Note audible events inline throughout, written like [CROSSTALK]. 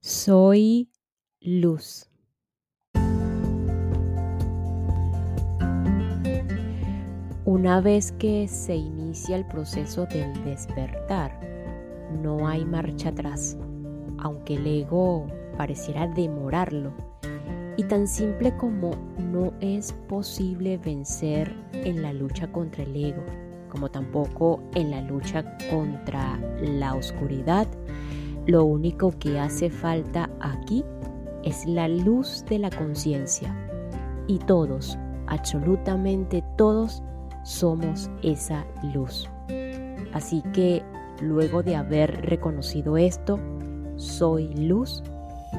Soy luz. Una vez que se inicia el proceso del despertar, no hay marcha atrás, aunque el ego pareciera demorarlo. Y tan simple como no es posible vencer en la lucha contra el ego, como tampoco en la lucha contra la oscuridad, lo único que hace falta aquí es la luz de la conciencia. Y todos, absolutamente todos, somos esa luz. Así que luego de haber reconocido esto, soy luz,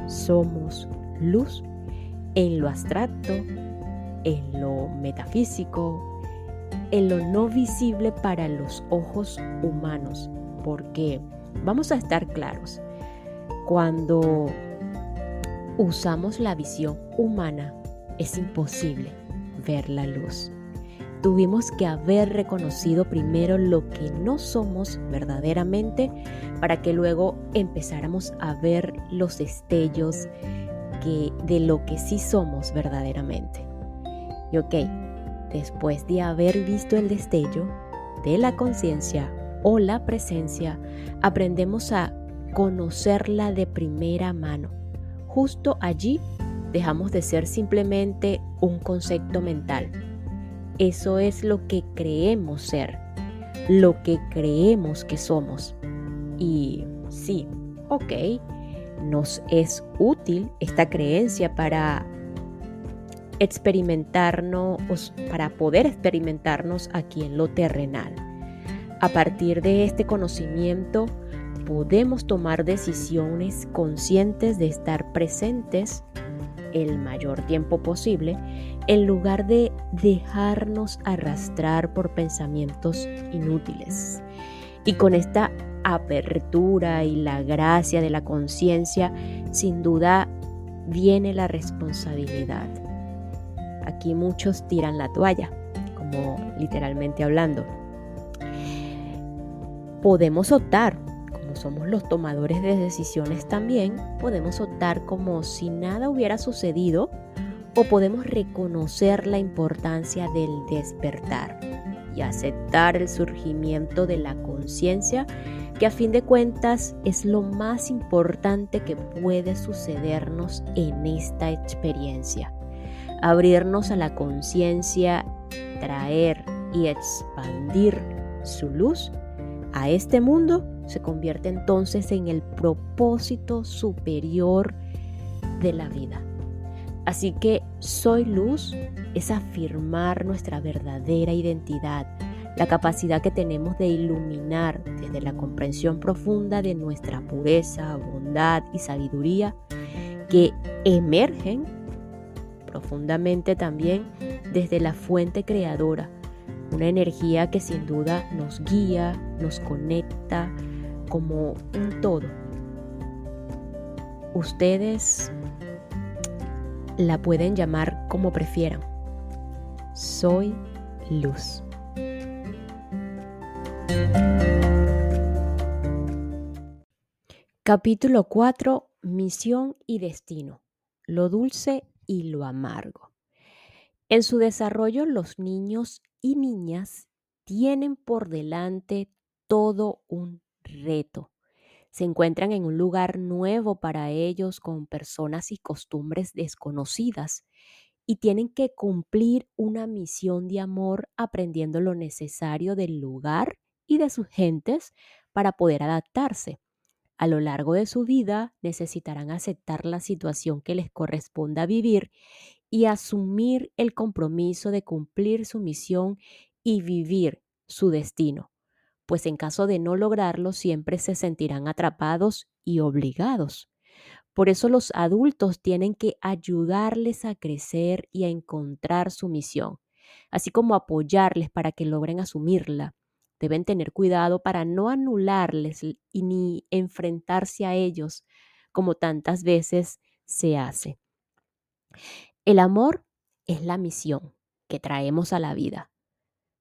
somos luz, en lo abstracto, en lo metafísico, en lo no visible para los ojos humanos, porque Vamos a estar claros. Cuando usamos la visión humana, es imposible ver la luz. Tuvimos que haber reconocido primero lo que no somos verdaderamente para que luego empezáramos a ver los destellos que, de lo que sí somos verdaderamente. Y ok, después de haber visto el destello de la conciencia o la presencia, aprendemos a conocerla de primera mano. Justo allí dejamos de ser simplemente un concepto mental. Eso es lo que creemos ser, lo que creemos que somos. Y sí, ok, nos es útil esta creencia para experimentarnos, para poder experimentarnos aquí en lo terrenal. A partir de este conocimiento podemos tomar decisiones conscientes de estar presentes el mayor tiempo posible en lugar de dejarnos arrastrar por pensamientos inútiles. Y con esta apertura y la gracia de la conciencia, sin duda viene la responsabilidad. Aquí muchos tiran la toalla, como literalmente hablando podemos optar, como somos los tomadores de decisiones también, podemos optar como si nada hubiera sucedido o podemos reconocer la importancia del despertar y aceptar el surgimiento de la conciencia que a fin de cuentas es lo más importante que puede sucedernos en esta experiencia. Abrirnos a la conciencia, traer y expandir su luz a este mundo se convierte entonces en el propósito superior de la vida. Así que soy luz es afirmar nuestra verdadera identidad, la capacidad que tenemos de iluminar desde la comprensión profunda de nuestra pureza, bondad y sabiduría que emergen profundamente también desde la fuente creadora una energía que sin duda nos guía, nos conecta como un todo. Ustedes la pueden llamar como prefieran. Soy luz. Capítulo 4. Misión y destino. Lo dulce y lo amargo. En su desarrollo los niños y niñas tienen por delante todo un reto. Se encuentran en un lugar nuevo para ellos con personas y costumbres desconocidas y tienen que cumplir una misión de amor aprendiendo lo necesario del lugar y de sus gentes para poder adaptarse. A lo largo de su vida necesitarán aceptar la situación que les corresponda vivir y asumir el compromiso de cumplir su misión y vivir su destino, pues en caso de no lograrlo siempre se sentirán atrapados y obligados. Por eso los adultos tienen que ayudarles a crecer y a encontrar su misión, así como apoyarles para que logren asumirla. Deben tener cuidado para no anularles y ni enfrentarse a ellos como tantas veces se hace. El amor es la misión que traemos a la vida,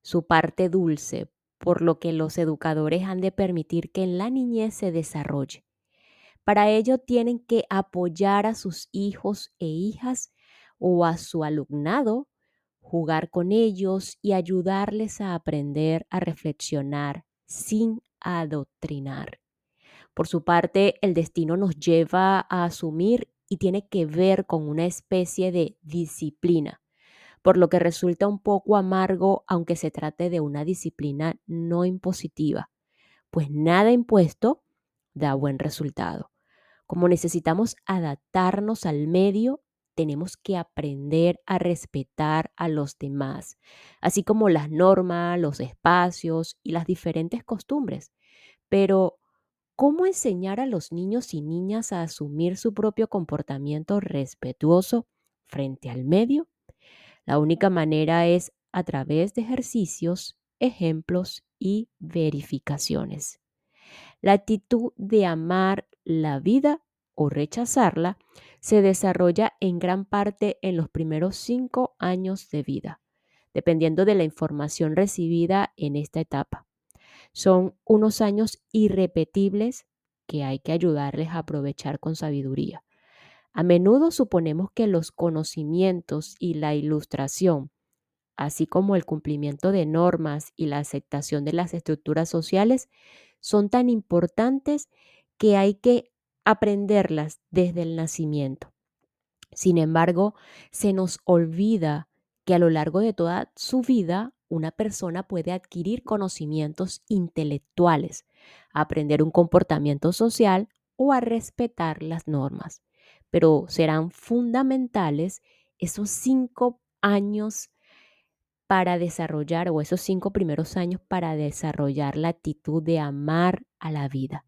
su parte dulce, por lo que los educadores han de permitir que en la niñez se desarrolle. Para ello tienen que apoyar a sus hijos e hijas o a su alumnado, jugar con ellos y ayudarles a aprender a reflexionar sin adoctrinar. Por su parte, el destino nos lleva a asumir y tiene que ver con una especie de disciplina, por lo que resulta un poco amargo aunque se trate de una disciplina no impositiva, pues nada impuesto da buen resultado. Como necesitamos adaptarnos al medio, tenemos que aprender a respetar a los demás, así como las normas, los espacios y las diferentes costumbres. Pero ¿Cómo enseñar a los niños y niñas a asumir su propio comportamiento respetuoso frente al medio? La única manera es a través de ejercicios, ejemplos y verificaciones. La actitud de amar la vida o rechazarla se desarrolla en gran parte en los primeros cinco años de vida, dependiendo de la información recibida en esta etapa. Son unos años irrepetibles que hay que ayudarles a aprovechar con sabiduría. A menudo suponemos que los conocimientos y la ilustración, así como el cumplimiento de normas y la aceptación de las estructuras sociales, son tan importantes que hay que aprenderlas desde el nacimiento. Sin embargo, se nos olvida que a lo largo de toda su vida una persona puede adquirir conocimientos intelectuales, aprender un comportamiento social o a respetar las normas. Pero serán fundamentales esos cinco años para desarrollar, o esos cinco primeros años para desarrollar la actitud de amar a la vida.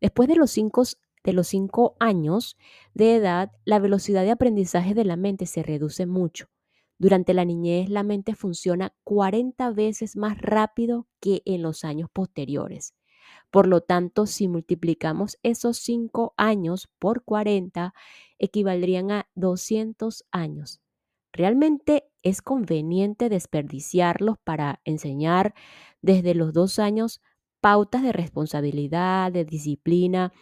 Después de los cinco, de los cinco años de edad, la velocidad de aprendizaje de la mente se reduce mucho durante la niñez la mente funciona 40 veces más rápido que en los años posteriores. Por lo tanto, si multiplicamos esos 5 años por 40, equivaldrían a 200 años. ¿Realmente es conveniente desperdiciarlos para enseñar desde los dos años pautas de responsabilidad, de disciplina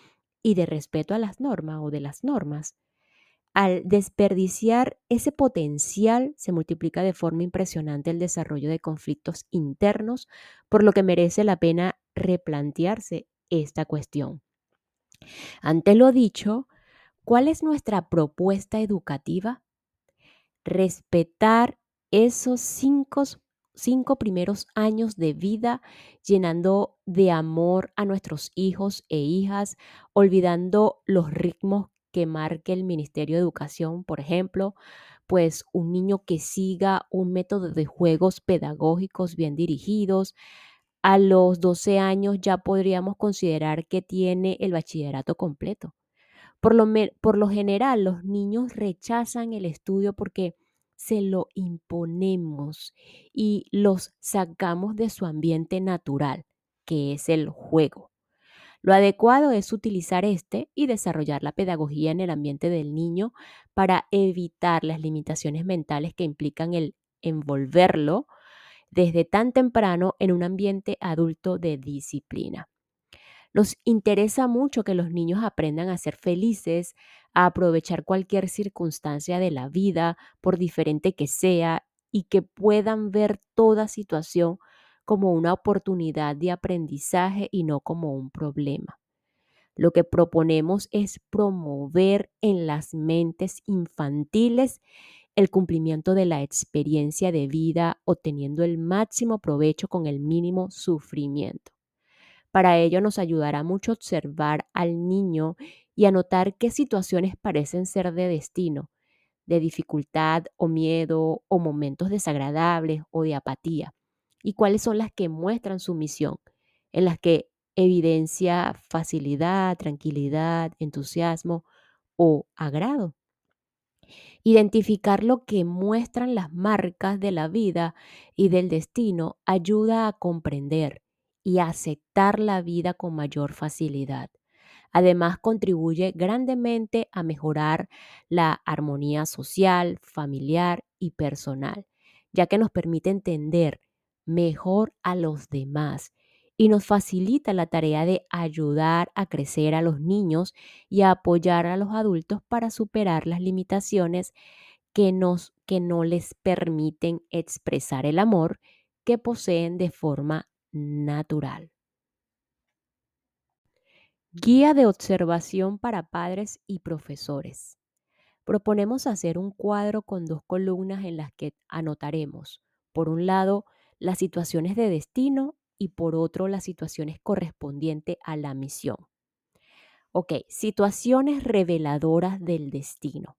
y de respeto a las normas o de las normas? Al desperdiciar ese potencial, se multiplica de forma impresionante el desarrollo de conflictos internos, por lo que merece la pena replantearse esta cuestión. Ante lo dicho, ¿cuál es nuestra propuesta educativa? Respetar esos cinco, primeros años de vida llenando de amor a nuestros hijos e hijas, olvidando los ritmos que marque el Ministerio de Educación, por ejemplo, pues un niño que siga un método de juegos pedagógicos bien dirigidos. A los 12 años ya podríamos considerar que tiene el bachillerato completo. Por lo, por lo general, los niños rechazan el estudio porque se lo imponemos y los sacamos de su ambiente natural, que es el juego. Lo adecuado es utilizar este y desarrollar la pedagogía en el ambiente del niño para evitar las limitaciones mentales que implican el envolverlo desde tan temprano en un ambiente adulto de disciplina. Nos interesa mucho que los niños aprendan a ser felices, a aprovechar cualquier circunstancia de la vida, por diferente que sea, y que puedan ver toda situación como una oportunidad de aprendizaje y no como un problema. Lo que proponemos es promover en las mentes infantiles el cumplimiento de la experiencia de vida obteniendo el máximo provecho con el mínimo sufrimiento. Para ello nos ayudará mucho observar al niño y anotar qué situaciones parecen ser de destino, de dificultad o miedo o momentos desagradables o de apatía y cuáles son las que muestran su misión, en las que evidencia facilidad, tranquilidad, entusiasmo o agrado. Identificar lo que muestran las marcas de la vida y del destino ayuda a comprender y aceptar la vida con mayor facilidad. Además, contribuye grandemente a mejorar la armonía social, familiar y personal, ya que nos permite entender mejor a los demás y nos facilita la tarea de ayudar a crecer a los niños y a apoyar a los adultos para superar las limitaciones que, nos, que no les permiten expresar el amor que poseen de forma natural. Guía de observación para padres y profesores. Proponemos hacer un cuadro con dos columnas en las que anotaremos, por un lado, las situaciones de destino y por otro, las situaciones correspondientes a la misión. Ok, situaciones reveladoras del destino.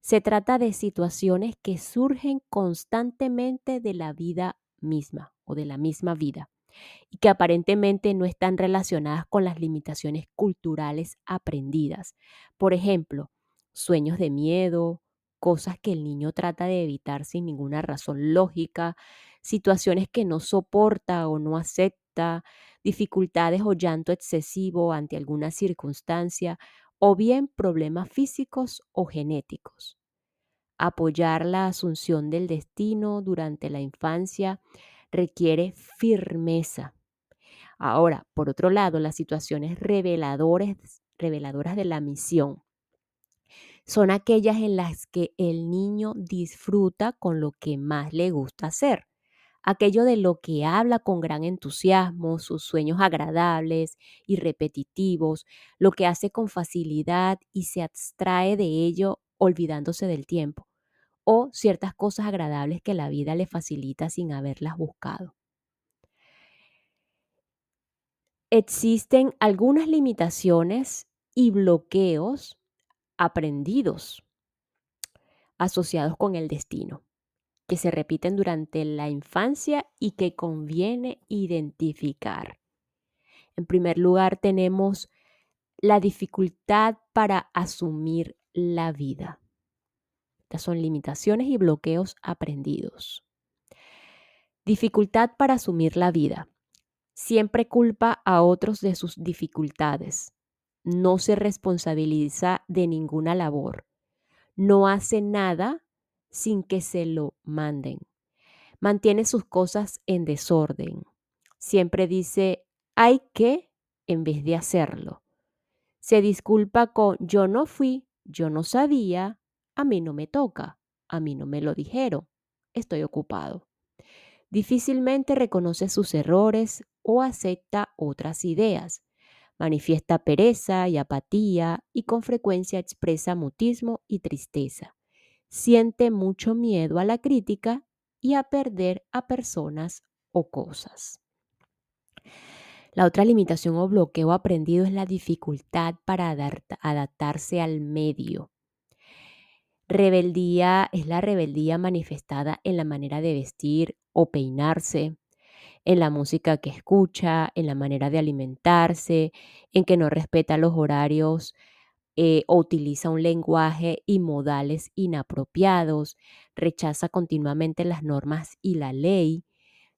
Se trata de situaciones que surgen constantemente de la vida misma o de la misma vida y que aparentemente no están relacionadas con las limitaciones culturales aprendidas. Por ejemplo, sueños de miedo, cosas que el niño trata de evitar sin ninguna razón lógica, situaciones que no soporta o no acepta, dificultades o llanto excesivo ante alguna circunstancia o bien problemas físicos o genéticos. Apoyar la asunción del destino durante la infancia requiere firmeza. Ahora, por otro lado, las situaciones reveladoras de la misión son aquellas en las que el niño disfruta con lo que más le gusta hacer, aquello de lo que habla con gran entusiasmo, sus sueños agradables y repetitivos, lo que hace con facilidad y se abstrae de ello olvidándose del tiempo o ciertas cosas agradables que la vida le facilita sin haberlas buscado. Existen algunas limitaciones y bloqueos aprendidos asociados con el destino, que se repiten durante la infancia y que conviene identificar. En primer lugar, tenemos la dificultad para asumir la vida. Estas son limitaciones y bloqueos aprendidos. Dificultad para asumir la vida. Siempre culpa a otros de sus dificultades. No se responsabiliza de ninguna labor. No hace nada sin que se lo manden. Mantiene sus cosas en desorden. Siempre dice hay que en vez de hacerlo. Se disculpa con yo no fui, yo no sabía, a mí no me toca, a mí no me lo dijeron, estoy ocupado. Difícilmente reconoce sus errores o acepta otras ideas. Manifiesta pereza y apatía y con frecuencia expresa mutismo y tristeza. Siente mucho miedo a la crítica y a perder a personas o cosas. La otra limitación o bloqueo aprendido es la dificultad para adaptarse al medio. Rebeldía es la rebeldía manifestada en la manera de vestir o peinarse, en la música que escucha, en la manera de alimentarse, en que no respeta los horarios eh, o utiliza un lenguaje y modales inapropiados, rechaza continuamente las normas y la ley,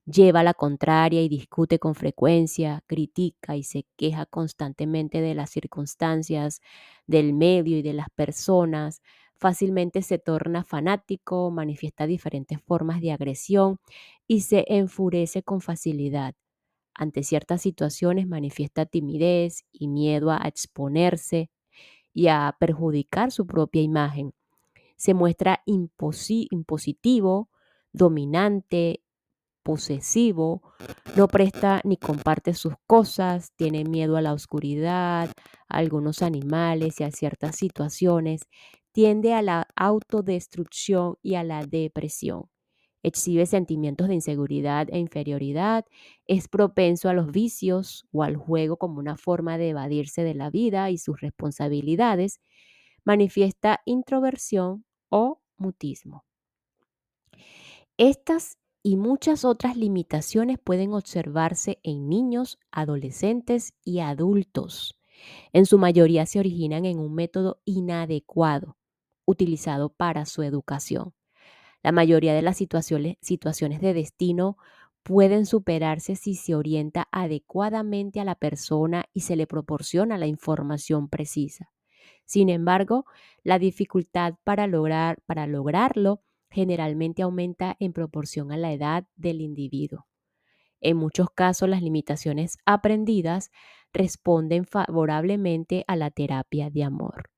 lleva la contraria y discute con frecuencia, critica y se queja constantemente de las circunstancias, del medio y de las personas, fácilmente se torna fanático, manifiesta diferentes formas de agresión y se enfurece con facilidad. Ante ciertas situaciones manifiesta timidez y miedo a exponerse y a perjudicar su propia imagen. Se muestra impositivo, dominante, posesivo, no presta ni comparte sus cosas, tiene miedo a la oscuridad, a algunos animales y a ciertas situaciones, tiende a la autodestrucción y a la depresión. Exhibe sentimientos de inseguridad e inferioridad, es propenso a los vicios o al juego como una forma de evadirse de la vida y sus responsabilidades, manifiesta introversión o mutismo. Estas y muchas otras limitaciones pueden observarse en niños, adolescentes y adultos. En su mayoría se originan en un método inadecuado utilizado para su educación. La mayoría de las situaciones, de destino pueden superarse si se orienta adecuadamente a la persona y se le proporciona la información precisa. Sin embargo, la dificultad para, lograr, para lograrlo generalmente aumenta en proporción a la edad del individuo. En muchos casos, las limitaciones aprendidas responden favorablemente a la terapia de amor.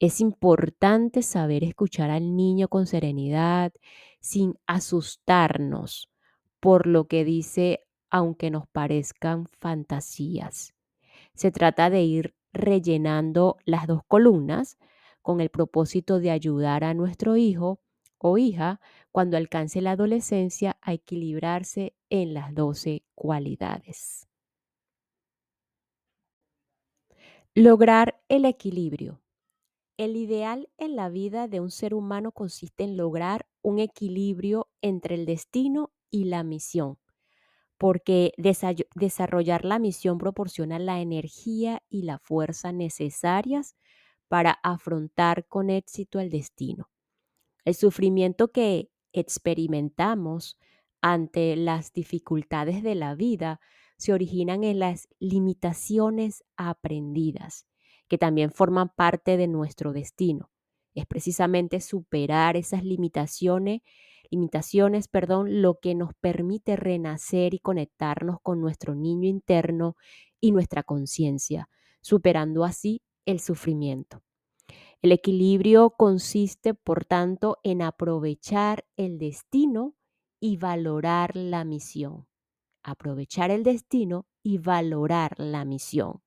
Es importante saber escuchar al niño con serenidad, sin asustarnos por lo que dice, aunque nos parezcan fantasías. Se trata de ir rellenando las dos columnas con el propósito de ayudar a nuestro hijo o hija cuando alcance la adolescencia a equilibrarse en las 12 cualidades. Lograr el equilibrio. El ideal en la vida de un ser humano consiste en lograr un equilibrio entre el destino y la misión, porque desarrollar la misión proporciona la energía y la fuerza necesarias para afrontar con éxito el destino. El sufrimiento que experimentamos ante las dificultades de la vida se originan en las limitaciones aprendidas, que también forman parte de nuestro destino. Es precisamente superar esas limitaciones, limitaciones, perdón, lo que nos permite renacer y conectarnos con nuestro niño interno y nuestra conciencia, superando así el sufrimiento. El equilibrio consiste, por tanto, en aprovechar el destino y valorar la misión. Aprovechar el destino y valorar la misión.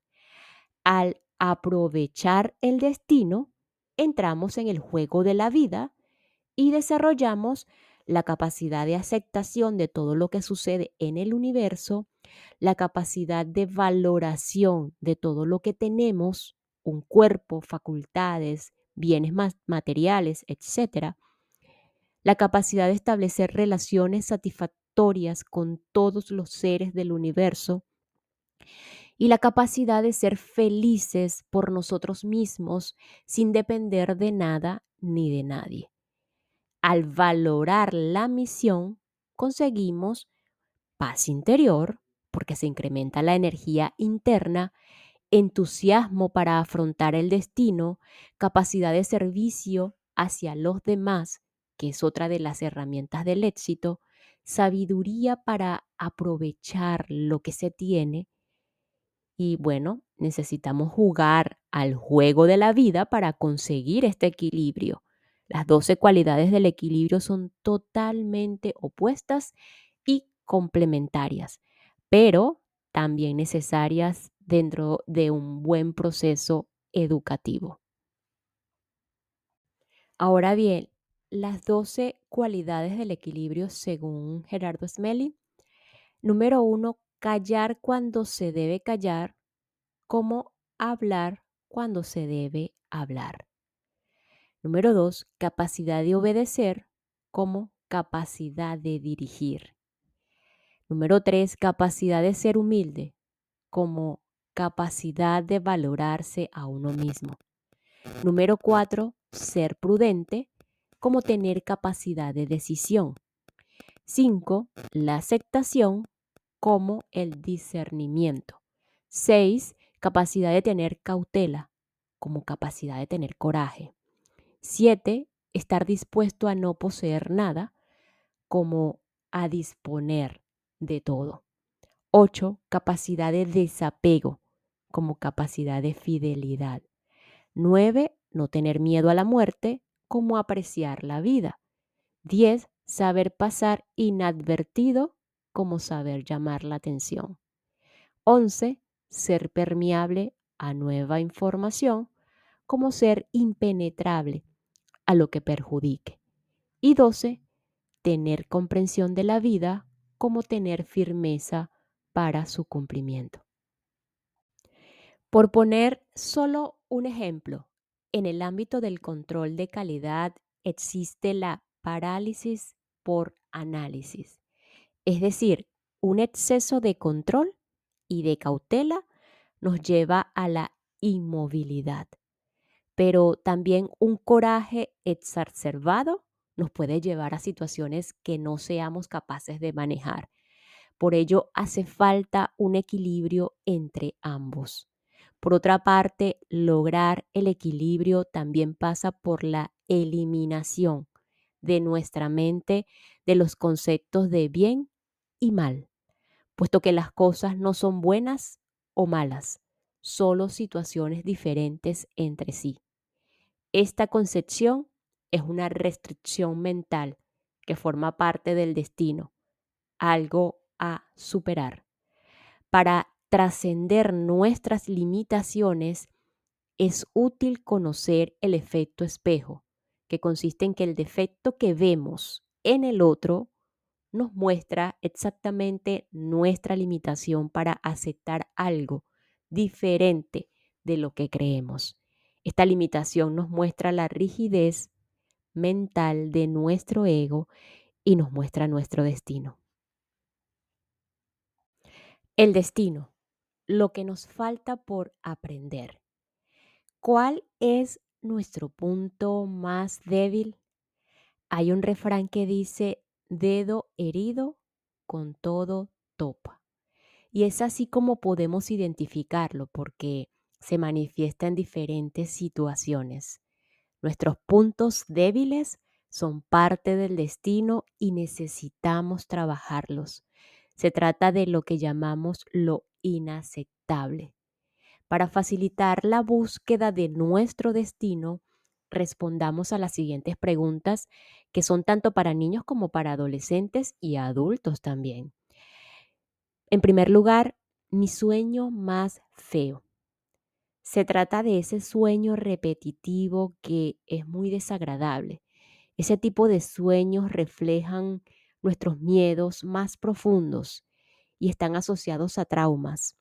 Al aprovechar el destino, entramos en el juego de la vida y desarrollamos la capacidad de aceptación de todo lo que sucede en el universo, la capacidad de valoración de todo lo que tenemos un cuerpo, facultades, bienes materiales, etc., la capacidad de establecer relaciones satisfactorias con todos los seres del universo y la capacidad de ser felices por nosotros mismos sin depender de nada ni de nadie. Al valorar la misión, conseguimos paz interior, porque se incrementa la energía interna entusiasmo para afrontar el destino, capacidad de servicio hacia los demás, que es otra de las herramientas del éxito, sabiduría para aprovechar lo que se tiene. Y bueno, necesitamos jugar al juego de la vida para conseguir este equilibrio. Las 12 cualidades del equilibrio son totalmente opuestas y complementarias, pero también necesarias dentro de un buen proceso educativo. Ahora bien, las 12 cualidades del equilibrio según Gerardo Smelly. Número uno, callar cuando se debe callar, como hablar cuando se debe hablar. Número dos, capacidad de obedecer como capacidad de dirigir. Número tres, capacidad de ser humilde como capacidad de valorarse a uno mismo. Número cuatro, ser prudente, como tener capacidad de decisión. Cinco, la aceptación, como el discernimiento. Seis, capacidad de tener cautela, como capacidad de tener coraje. Siete, estar dispuesto a no poseer nada, como a disponer de todo. Ocho, capacidad de desapego, como capacidad de fidelidad. 9. No tener miedo a la muerte, como apreciar la vida. 10. Saber pasar inadvertido, como saber llamar la atención. 11. Ser permeable a nueva información, como ser impenetrable a lo que perjudique. Y 12. Tener comprensión de la vida, como tener firmeza para su cumplimiento. Por poner solo un ejemplo, en el ámbito del control de calidad existe la parálisis por análisis, es decir, un exceso de control y de cautela nos lleva a la inmovilidad, pero también un coraje exacerbado nos puede llevar a situaciones que no seamos capaces de manejar. Por ello hace falta un equilibrio entre ambos. Por otra parte, lograr el equilibrio también pasa por la eliminación de nuestra mente de los conceptos de bien y mal, puesto que las cosas no son buenas o malas, solo situaciones diferentes entre sí. Esta concepción es una restricción mental que forma parte del destino, algo a superar. Para trascender nuestras limitaciones, es útil conocer el efecto espejo, que consiste en que el defecto que vemos en el otro nos muestra exactamente nuestra limitación para aceptar algo diferente de lo que creemos. Esta limitación nos muestra la rigidez mental de nuestro ego y nos muestra nuestro destino. El destino, lo que nos falta por aprender. ¿Cuál es nuestro punto más débil? Hay un refrán que dice, dedo herido con todo topa. Y es así como podemos identificarlo porque se manifiesta en diferentes situaciones. Nuestros puntos débiles son parte del destino y necesitamos trabajarlos. Se trata de lo que llamamos lo inaceptable. Para facilitar la búsqueda de nuestro destino, respondamos a las siguientes preguntas que son tanto para niños como para adolescentes y adultos también. En primer lugar, mi sueño más feo. Se trata de ese sueño repetitivo que es muy desagradable. Ese tipo de sueños reflejan nuestros miedos más profundos y están asociados a traumas.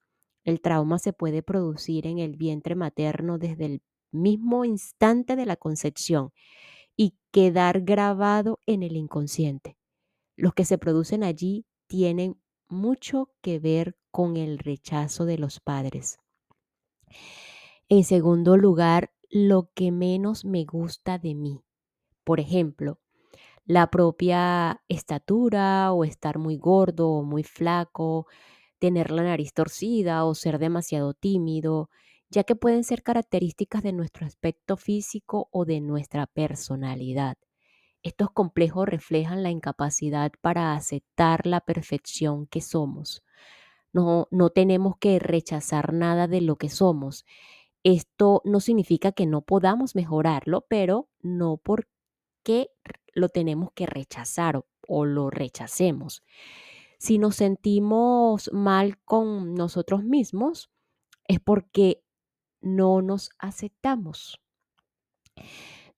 El trauma se puede producir en el vientre materno desde el mismo instante de la concepción y quedar grabado en el inconsciente. Los que se producen allí tienen mucho que ver con el rechazo de los padres. En segundo lugar, lo que menos me gusta de mí. Por ejemplo, la propia estatura o estar muy gordo o muy flaco, tener la nariz torcida o ser demasiado tímido, ya que pueden ser características de nuestro aspecto físico o de nuestra personalidad. Estos complejos reflejan la incapacidad para aceptar la perfección que somos. No, no tenemos que rechazar nada de lo que somos. Esto no significa que no podamos mejorarlo, pero no porque lo tenemos que rechazar o, o lo rechacemos. Si nos sentimos mal con nosotros mismos, es porque no nos aceptamos.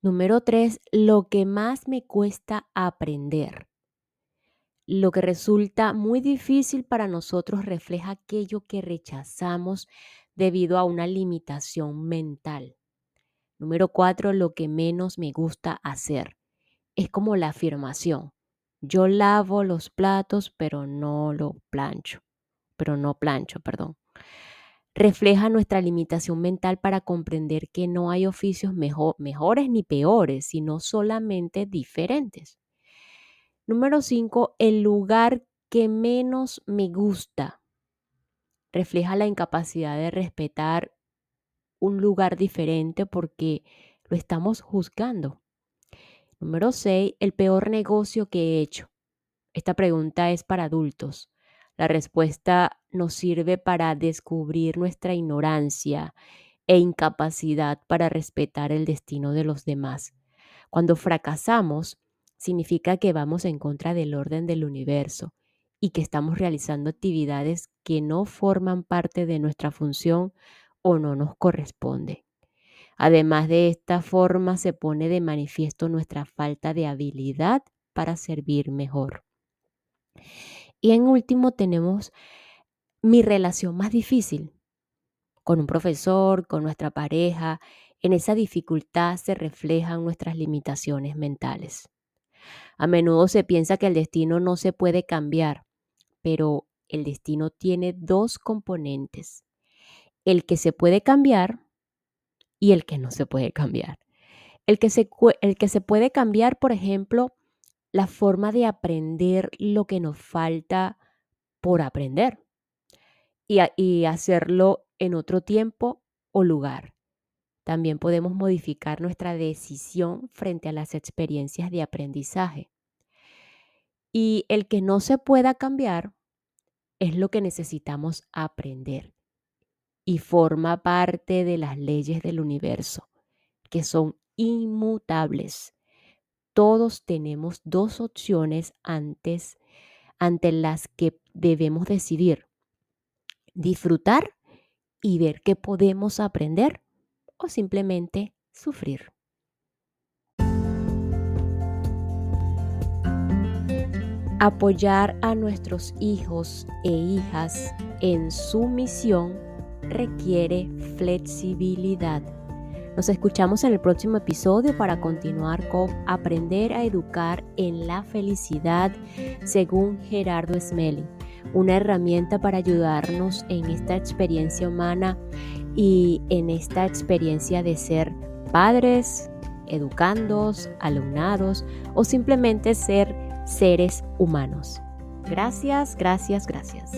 Número tres, lo que más me cuesta aprender. Lo que resulta muy difícil para nosotros refleja aquello que rechazamos debido a una limitación mental. Número cuatro, lo que menos me gusta hacer. Es como la afirmación. Yo lavo los platos, pero no lo plancho. Pero no plancho, perdón refleja nuestra limitación mental para comprender que no hay oficios mejores ni peores, sino solamente diferentes. Número 5. El lugar que menos me gusta refleja la incapacidad de respetar un lugar diferente porque lo estamos juzgando. Número 6. El peor negocio que he hecho. Esta pregunta es para adultos. La respuesta nos sirve para descubrir nuestra ignorancia e incapacidad para respetar el destino de los demás. Cuando fracasamos, significa que vamos en contra del orden del universo y que estamos realizando actividades que no forman parte de nuestra función o no nos corresponde. Además de esta forma se pone de manifiesto nuestra falta de habilidad para servir mejor. Y en último tenemos mi relación más difícil con un profesor, con nuestra pareja. En esa dificultad se reflejan nuestras limitaciones mentales. A menudo se piensa que el destino no se puede cambiar, pero el destino tiene dos componentes, el que se puede cambiar y el que no se puede [LAUGHS] cambiar. El que se, el que se puede cambiar, por ejemplo, la forma de aprender lo que nos falta por aprender y, hacerlo en otro tiempo o lugar. También podemos modificar nuestra decisión frente a las experiencias de aprendizaje. Y el que no se pueda cambiar es lo que necesitamos aprender y forma parte de las leyes del universo, que son inmutables. Todos tenemos dos opciones antes ante las que debemos decidir. Disfrutar y ver qué podemos aprender o simplemente sufrir. Apoyar a nuestros hijos e hijas en su misión requiere flexibilidad. Nos escuchamos en el próximo episodio para continuar con Aprender a educar en la felicidad según Gerardo Smelly, una herramienta para ayudarnos en esta experiencia humana y en esta experiencia de ser padres, educandos, alumnados o simplemente ser seres humanos. Gracias, gracias, gracias.